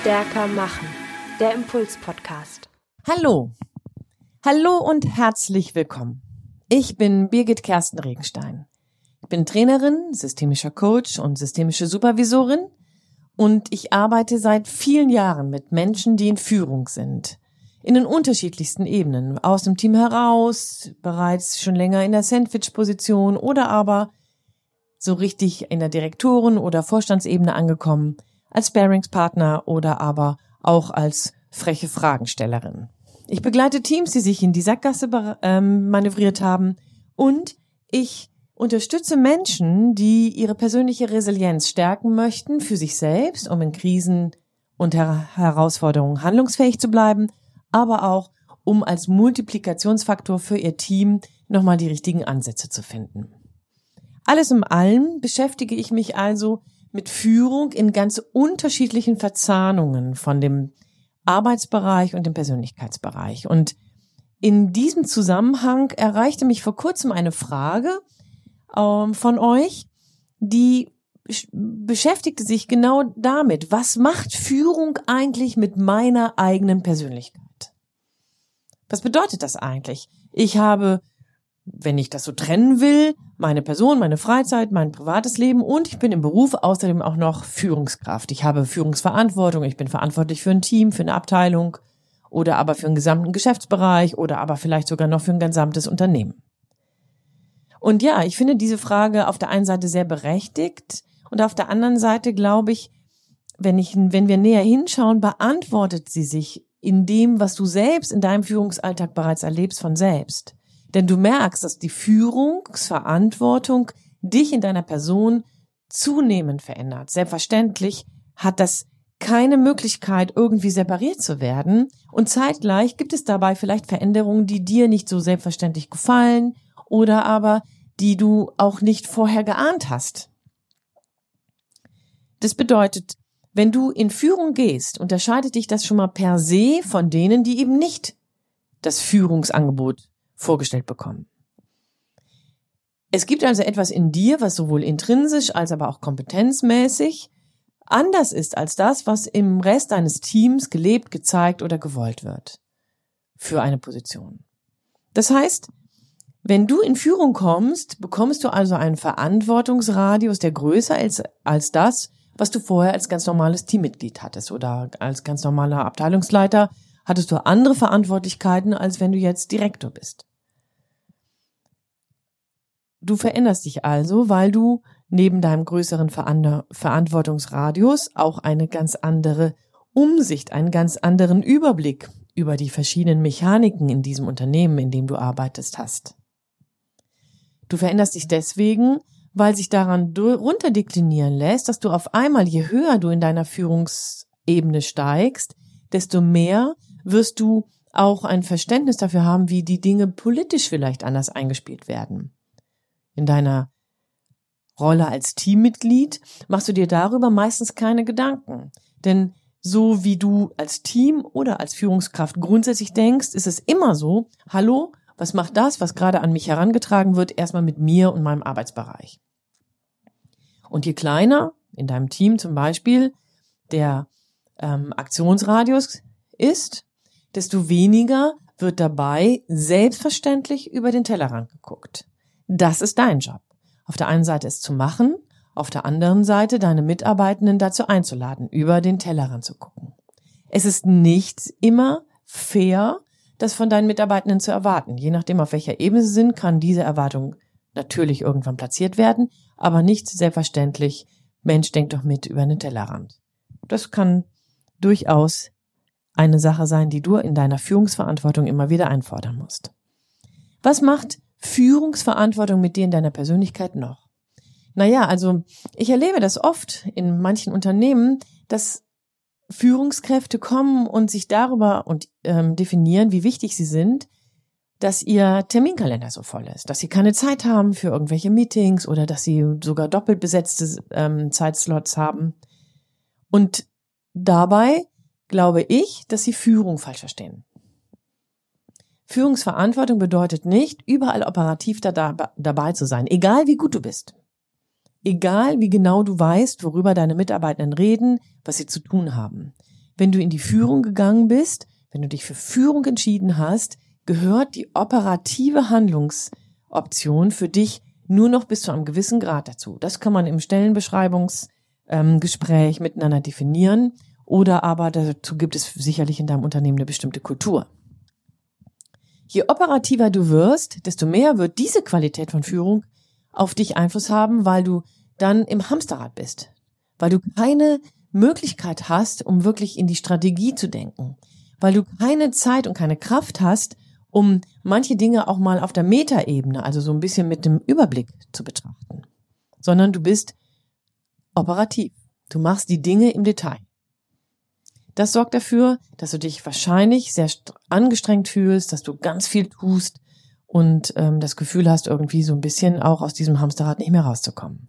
Stärker machen. Der Impuls-Podcast. Hallo. Hallo und herzlich willkommen. Ich bin Birgit Kersten Regenstein. Ich bin Trainerin, systemischer Coach und systemische Supervisorin und ich arbeite seit vielen Jahren mit Menschen, die in Führung sind. In den unterschiedlichsten Ebenen. Aus dem Team heraus, bereits schon länger in der Sandwich-Position oder aber so richtig in der Direktoren- oder Vorstandsebene angekommen, als Sparingspartner oder aber auch als freche Fragenstellerin. Ich begleite Teams, die sich in die Sackgasse ähm, manövriert haben und ich unterstütze Menschen, die ihre persönliche Resilienz stärken möchten für sich selbst, um in Krisen und Her Herausforderungen handlungsfähig zu bleiben, aber auch um als Multiplikationsfaktor für ihr Team nochmal die richtigen Ansätze zu finden. Alles im Allem beschäftige ich mich also mit Führung in ganz unterschiedlichen Verzahnungen von dem Arbeitsbereich und dem Persönlichkeitsbereich. Und in diesem Zusammenhang erreichte mich vor kurzem eine Frage ähm, von euch, die beschäftigte sich genau damit, was macht Führung eigentlich mit meiner eigenen Persönlichkeit? Was bedeutet das eigentlich? Ich habe wenn ich das so trennen will, meine Person, meine Freizeit, mein privates Leben und ich bin im Beruf außerdem auch noch Führungskraft. Ich habe Führungsverantwortung, ich bin verantwortlich für ein Team, für eine Abteilung oder aber für einen gesamten Geschäftsbereich oder aber vielleicht sogar noch für ein gesamtes Unternehmen. Und ja, ich finde diese Frage auf der einen Seite sehr berechtigt und auf der anderen Seite glaube ich, wenn ich, wenn wir näher hinschauen, beantwortet sie sich in dem, was du selbst in deinem Führungsalltag bereits erlebst von selbst. Denn du merkst, dass die Führungsverantwortung dich in deiner Person zunehmend verändert. Selbstverständlich hat das keine Möglichkeit, irgendwie separiert zu werden. Und zeitgleich gibt es dabei vielleicht Veränderungen, die dir nicht so selbstverständlich gefallen oder aber die du auch nicht vorher geahnt hast. Das bedeutet, wenn du in Führung gehst, unterscheidet dich das schon mal per se von denen, die eben nicht das Führungsangebot vorgestellt bekommen. Es gibt also etwas in dir, was sowohl intrinsisch als aber auch kompetenzmäßig anders ist als das, was im Rest deines Teams gelebt, gezeigt oder gewollt wird für eine Position. Das heißt, wenn du in Führung kommst, bekommst du also einen Verantwortungsradius, der größer ist als das, was du vorher als ganz normales Teammitglied hattest oder als ganz normaler Abteilungsleiter hattest du andere Verantwortlichkeiten, als wenn du jetzt Direktor bist. Du veränderst dich also, weil du neben deinem größeren Verantwortungsradius auch eine ganz andere Umsicht, einen ganz anderen Überblick über die verschiedenen Mechaniken in diesem Unternehmen, in dem du arbeitest, hast. Du veränderst dich deswegen, weil sich daran runterdeklinieren lässt, dass du auf einmal, je höher du in deiner Führungsebene steigst, desto mehr wirst du auch ein Verständnis dafür haben, wie die Dinge politisch vielleicht anders eingespielt werden in deiner Rolle als Teammitglied machst du dir darüber meistens keine Gedanken. Denn so wie du als Team oder als Führungskraft grundsätzlich denkst, ist es immer so, hallo, was macht das, was gerade an mich herangetragen wird, erstmal mit mir und meinem Arbeitsbereich. Und je kleiner in deinem Team zum Beispiel der ähm, Aktionsradius ist, desto weniger wird dabei selbstverständlich über den Tellerrand geguckt. Das ist dein Job. Auf der einen Seite es zu machen, auf der anderen Seite deine Mitarbeitenden dazu einzuladen, über den Tellerrand zu gucken. Es ist nicht immer fair, das von deinen Mitarbeitenden zu erwarten. Je nachdem, auf welcher Ebene sie sind, kann diese Erwartung natürlich irgendwann platziert werden, aber nicht selbstverständlich, Mensch, denk doch mit über den Tellerrand. Das kann durchaus eine Sache sein, die du in deiner Führungsverantwortung immer wieder einfordern musst. Was macht Führungsverantwortung mit dir in deiner Persönlichkeit noch? Naja, also ich erlebe das oft in manchen Unternehmen, dass Führungskräfte kommen und sich darüber und ähm, definieren, wie wichtig sie sind, dass ihr Terminkalender so voll ist, dass sie keine Zeit haben für irgendwelche Meetings oder dass sie sogar doppelt besetzte ähm, Zeitslots haben. Und dabei glaube ich, dass sie Führung falsch verstehen. Führungsverantwortung bedeutet nicht, überall operativ da, dabei zu sein, egal wie gut du bist. Egal wie genau du weißt, worüber deine Mitarbeitenden reden, was sie zu tun haben. Wenn du in die Führung gegangen bist, wenn du dich für Führung entschieden hast, gehört die operative Handlungsoption für dich nur noch bis zu einem gewissen Grad dazu. Das kann man im Stellenbeschreibungsgespräch ähm, miteinander definieren oder aber dazu gibt es sicherlich in deinem Unternehmen eine bestimmte Kultur. Je operativer du wirst, desto mehr wird diese Qualität von Führung auf dich Einfluss haben, weil du dann im Hamsterrad bist, weil du keine Möglichkeit hast, um wirklich in die Strategie zu denken, weil du keine Zeit und keine Kraft hast, um manche Dinge auch mal auf der Metaebene, also so ein bisschen mit dem Überblick zu betrachten, sondern du bist operativ. Du machst die Dinge im Detail. Das sorgt dafür, dass du dich wahrscheinlich sehr angestrengt fühlst, dass du ganz viel tust und ähm, das Gefühl hast, irgendwie so ein bisschen auch aus diesem Hamsterrad nicht mehr rauszukommen.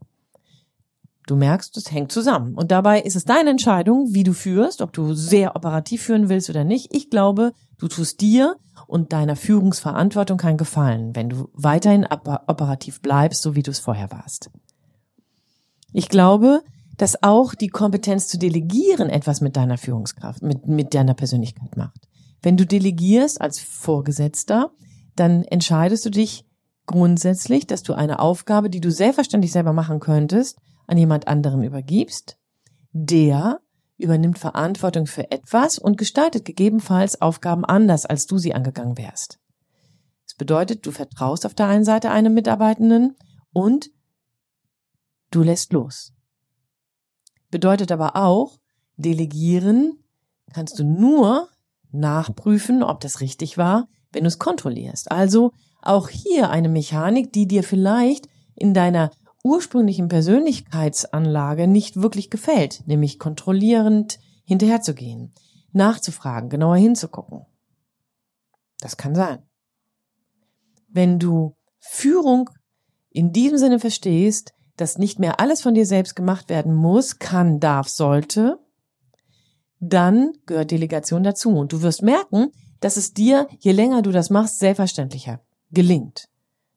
Du merkst, es hängt zusammen. Und dabei ist es deine Entscheidung, wie du führst, ob du sehr operativ führen willst oder nicht. Ich glaube, du tust dir und deiner Führungsverantwortung keinen Gefallen, wenn du weiterhin operativ bleibst, so wie du es vorher warst. Ich glaube, dass auch die Kompetenz zu delegieren etwas mit deiner Führungskraft, mit, mit deiner Persönlichkeit macht. Wenn du delegierst als Vorgesetzter, dann entscheidest du dich grundsätzlich, dass du eine Aufgabe, die du selbstverständlich selber machen könntest, an jemand anderen übergibst. Der übernimmt Verantwortung für etwas und gestaltet gegebenenfalls Aufgaben anders, als du sie angegangen wärst. Das bedeutet, du vertraust auf der einen Seite einem Mitarbeitenden und du lässt los. Bedeutet aber auch, delegieren kannst du nur nachprüfen, ob das richtig war, wenn du es kontrollierst. Also auch hier eine Mechanik, die dir vielleicht in deiner ursprünglichen Persönlichkeitsanlage nicht wirklich gefällt, nämlich kontrollierend hinterherzugehen, nachzufragen, genauer hinzugucken. Das kann sein. Wenn du Führung in diesem Sinne verstehst, dass nicht mehr alles von dir selbst gemacht werden muss, kann, darf, sollte, dann gehört Delegation dazu. Und du wirst merken, dass es dir, je länger du das machst, selbstverständlicher gelingt,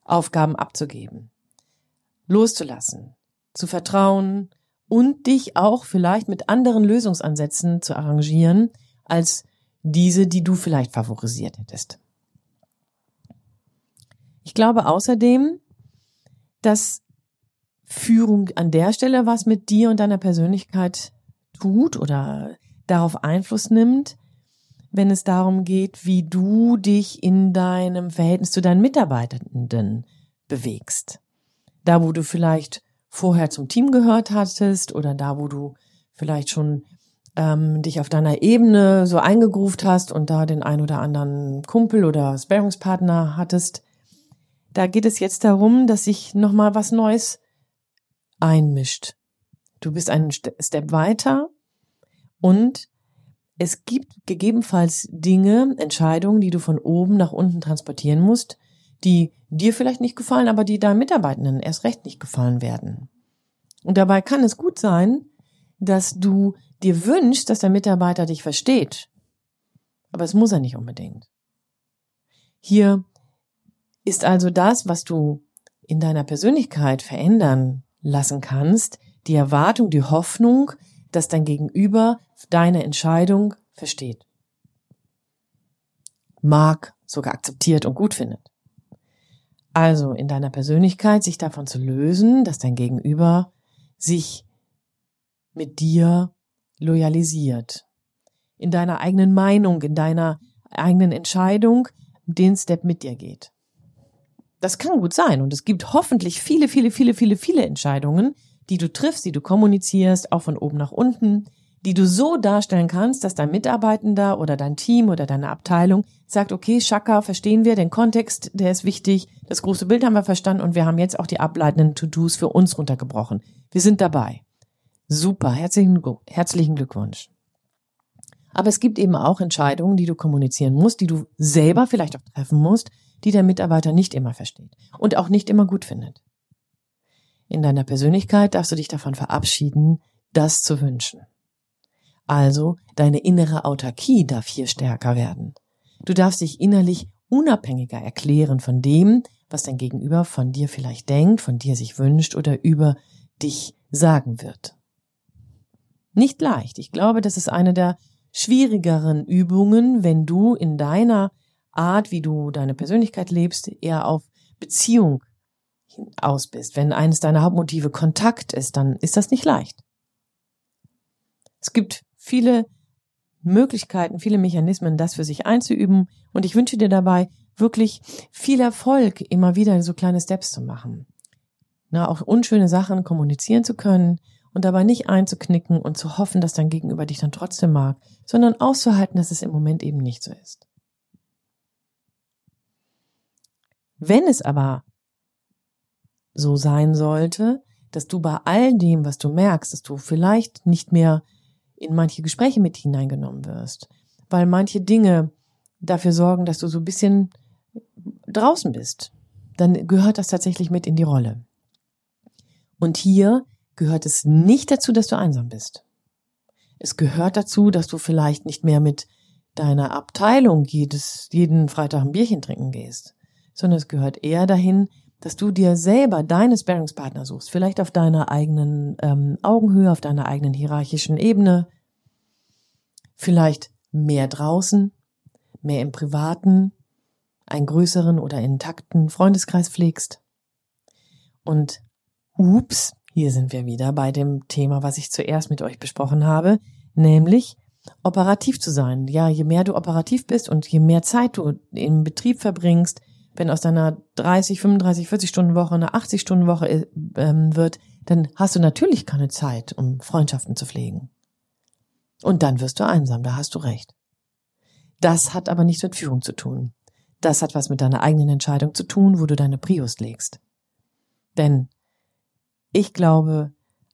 Aufgaben abzugeben, loszulassen, zu vertrauen und dich auch vielleicht mit anderen Lösungsansätzen zu arrangieren, als diese, die du vielleicht favorisiert hättest. Ich glaube außerdem, dass Führung an der Stelle was mit dir und deiner Persönlichkeit tut oder darauf Einfluss nimmt, wenn es darum geht, wie du dich in deinem Verhältnis zu deinen Mitarbeitenden bewegst. Da, wo du vielleicht vorher zum Team gehört hattest oder da, wo du vielleicht schon ähm, dich auf deiner Ebene so eingegruft hast und da den ein oder anderen Kumpel oder Sparringspartner hattest, da geht es jetzt darum, dass sich nochmal was Neues einmischt. Du bist einen Step weiter und es gibt gegebenenfalls Dinge, Entscheidungen, die du von oben nach unten transportieren musst, die dir vielleicht nicht gefallen, aber die deinen Mitarbeitenden erst recht nicht gefallen werden. Und dabei kann es gut sein, dass du dir wünschst, dass der Mitarbeiter dich versteht. Aber es muss er nicht unbedingt. Hier ist also das, was du in deiner Persönlichkeit verändern lassen kannst, die Erwartung, die Hoffnung, dass dein Gegenüber deine Entscheidung versteht, mag, sogar akzeptiert und gut findet. Also in deiner Persönlichkeit sich davon zu lösen, dass dein Gegenüber sich mit dir loyalisiert. In deiner eigenen Meinung, in deiner eigenen Entscheidung den Step mit dir geht. Das kann gut sein und es gibt hoffentlich viele, viele, viele, viele, viele Entscheidungen, die du triffst, die du kommunizierst, auch von oben nach unten, die du so darstellen kannst, dass dein Mitarbeitender oder dein Team oder deine Abteilung sagt, okay, Shaka, verstehen wir den Kontext, der ist wichtig, das große Bild haben wir verstanden und wir haben jetzt auch die ableitenden To-Dos für uns runtergebrochen. Wir sind dabei. Super, herzlichen, herzlichen Glückwunsch. Aber es gibt eben auch Entscheidungen, die du kommunizieren musst, die du selber vielleicht auch treffen musst, die der Mitarbeiter nicht immer versteht und auch nicht immer gut findet. In deiner Persönlichkeit darfst du dich davon verabschieden, das zu wünschen. Also deine innere Autarkie darf hier stärker werden. Du darfst dich innerlich unabhängiger erklären von dem, was dein Gegenüber von dir vielleicht denkt, von dir sich wünscht oder über dich sagen wird. Nicht leicht. Ich glaube, das ist eine der schwierigeren Übungen, wenn du in deiner Art, wie du deine Persönlichkeit lebst, eher auf Beziehung aus bist. Wenn eines deiner Hauptmotive Kontakt ist, dann ist das nicht leicht. Es gibt viele Möglichkeiten, viele Mechanismen, das für sich einzuüben. Und ich wünsche dir dabei wirklich viel Erfolg, immer wieder so kleine Steps zu machen. Na, auch unschöne Sachen kommunizieren zu können und dabei nicht einzuknicken und zu hoffen, dass dein Gegenüber dich dann trotzdem mag, sondern auszuhalten, dass es im Moment eben nicht so ist. Wenn es aber so sein sollte, dass du bei all dem, was du merkst, dass du vielleicht nicht mehr in manche Gespräche mit hineingenommen wirst, weil manche Dinge dafür sorgen, dass du so ein bisschen draußen bist, dann gehört das tatsächlich mit in die Rolle. Und hier gehört es nicht dazu, dass du einsam bist. Es gehört dazu, dass du vielleicht nicht mehr mit deiner Abteilung jedes, jeden Freitag ein Bierchen trinken gehst, sondern es gehört eher dahin, dass du dir selber deine Sparringspartner suchst, vielleicht auf deiner eigenen ähm, Augenhöhe, auf deiner eigenen hierarchischen Ebene, vielleicht mehr draußen, mehr im Privaten, einen größeren oder intakten Freundeskreis pflegst. Und ups, hier sind wir wieder bei dem Thema, was ich zuerst mit euch besprochen habe, nämlich operativ zu sein. Ja, je mehr du operativ bist und je mehr Zeit du im Betrieb verbringst, wenn aus deiner 30, 35, 40 Stunden Woche eine 80 Stunden Woche äh, ähm, wird, dann hast du natürlich keine Zeit, um Freundschaften zu pflegen. Und dann wirst du einsam, da hast du recht. Das hat aber nichts mit Führung zu tun. Das hat was mit deiner eigenen Entscheidung zu tun, wo du deine Prius legst. Denn ich glaube,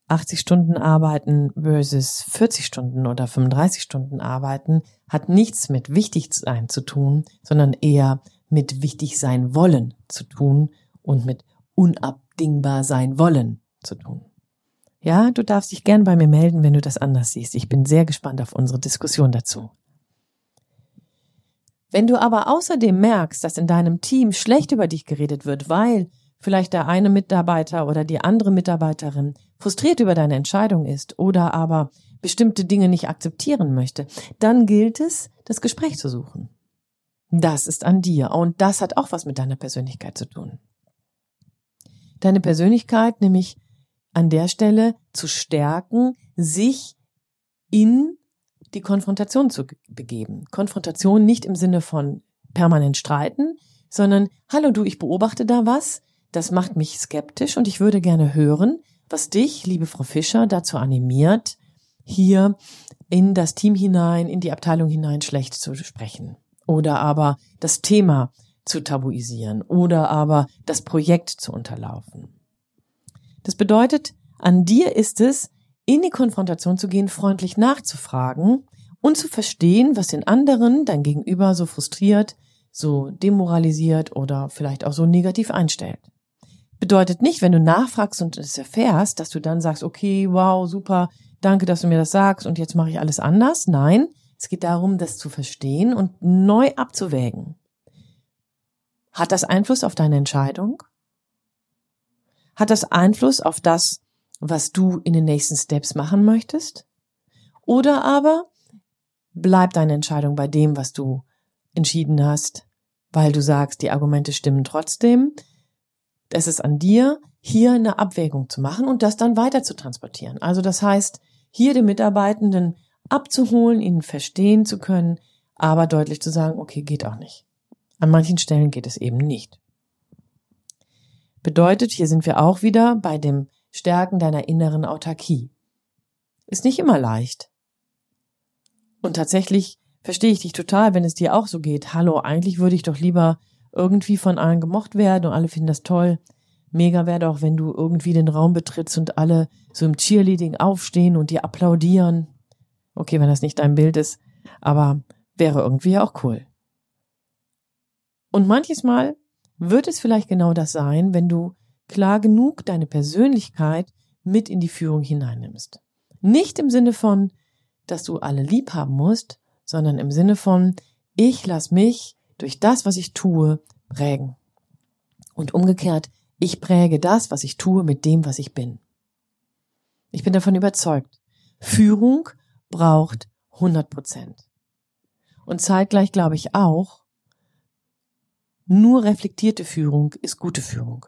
80 Stunden arbeiten versus 40 Stunden oder 35 Stunden arbeiten hat nichts mit wichtig sein zu tun, sondern eher mit wichtig sein wollen zu tun und mit unabdingbar sein wollen zu tun. Ja, du darfst dich gern bei mir melden, wenn du das anders siehst. Ich bin sehr gespannt auf unsere Diskussion dazu. Wenn du aber außerdem merkst, dass in deinem Team schlecht über dich geredet wird, weil vielleicht der eine Mitarbeiter oder die andere Mitarbeiterin frustriert über deine Entscheidung ist oder aber bestimmte Dinge nicht akzeptieren möchte, dann gilt es, das Gespräch zu suchen. Das ist an dir und das hat auch was mit deiner Persönlichkeit zu tun. Deine Persönlichkeit nämlich an der Stelle zu stärken, sich in die Konfrontation zu begeben. Konfrontation nicht im Sinne von permanent streiten, sondern hallo du, ich beobachte da was, das macht mich skeptisch und ich würde gerne hören, was dich, liebe Frau Fischer, dazu animiert, hier in das Team hinein, in die Abteilung hinein schlecht zu sprechen oder aber das Thema zu tabuisieren oder aber das Projekt zu unterlaufen. Das bedeutet, an dir ist es, in die Konfrontation zu gehen, freundlich nachzufragen und zu verstehen, was den anderen, dein Gegenüber, so frustriert, so demoralisiert oder vielleicht auch so negativ einstellt. Bedeutet nicht, wenn du nachfragst und es erfährst, dass du dann sagst, okay, wow, super, danke, dass du mir das sagst und jetzt mache ich alles anders. Nein, es geht darum, das zu verstehen und neu abzuwägen. Hat das Einfluss auf deine Entscheidung? Hat das Einfluss auf das, was du in den nächsten Steps machen möchtest? Oder aber bleibt deine Entscheidung bei dem, was du entschieden hast, weil du sagst, die Argumente stimmen trotzdem. Es ist an dir, hier eine Abwägung zu machen und das dann weiter zu transportieren. Also das heißt, hier den Mitarbeitenden abzuholen, ihnen verstehen zu können, aber deutlich zu sagen, okay, geht auch nicht. An manchen Stellen geht es eben nicht. Bedeutet, hier sind wir auch wieder bei dem Stärken deiner inneren Autarkie. Ist nicht immer leicht. Und tatsächlich verstehe ich dich total, wenn es dir auch so geht. Hallo, eigentlich würde ich doch lieber irgendwie von allen gemocht werden und alle finden das toll. Mega wäre doch, wenn du irgendwie den Raum betrittst und alle so im Cheerleading aufstehen und dir applaudieren. Okay, wenn das nicht dein Bild ist, aber wäre irgendwie auch cool. Und manches Mal wird es vielleicht genau das sein, wenn du klar genug deine Persönlichkeit mit in die Führung hineinnimmst. Nicht im Sinne von, dass du alle lieb haben musst, sondern im Sinne von, ich lass mich durch das, was ich tue, prägen. Und umgekehrt, ich präge das, was ich tue, mit dem, was ich bin. Ich bin davon überzeugt. Führung braucht 100 Prozent. Und zeitgleich glaube ich auch, nur reflektierte Führung ist gute Führung.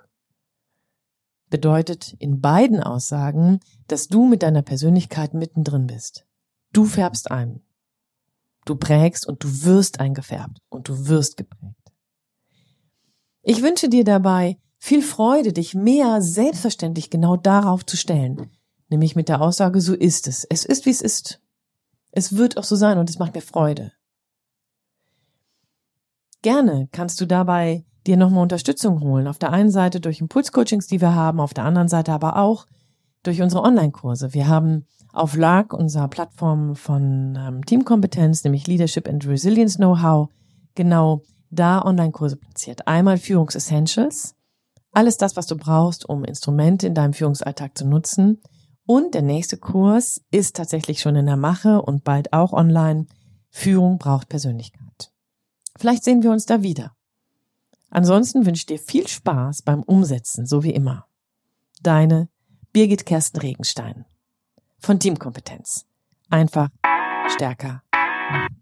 Bedeutet in beiden Aussagen, dass du mit deiner Persönlichkeit mittendrin bist. Du färbst ein. Du prägst und du wirst eingefärbt und du wirst geprägt. Ich wünsche dir dabei viel Freude, dich mehr selbstverständlich genau darauf zu stellen, nämlich mit der Aussage, so ist es. Es ist, wie es ist. Es wird auch so sein und es macht mir Freude. Gerne kannst du dabei dir nochmal Unterstützung holen. Auf der einen Seite durch Impulscoachings, die wir haben, auf der anderen Seite aber auch durch unsere Online-Kurse. Wir haben auf LAG, unserer Plattform von ähm, Teamkompetenz, nämlich Leadership and Resilience Know-how, genau da Online-Kurse platziert. Einmal Führungsessentials, alles das, was du brauchst, um Instrumente in deinem Führungsalltag zu nutzen. Und der nächste Kurs ist tatsächlich schon in der Mache und bald auch online. Führung braucht Persönlichkeit. Vielleicht sehen wir uns da wieder. Ansonsten wünsche ich dir viel Spaß beim Umsetzen, so wie immer. Deine Birgit Kersten Regenstein von Teamkompetenz. Einfach stärker machen.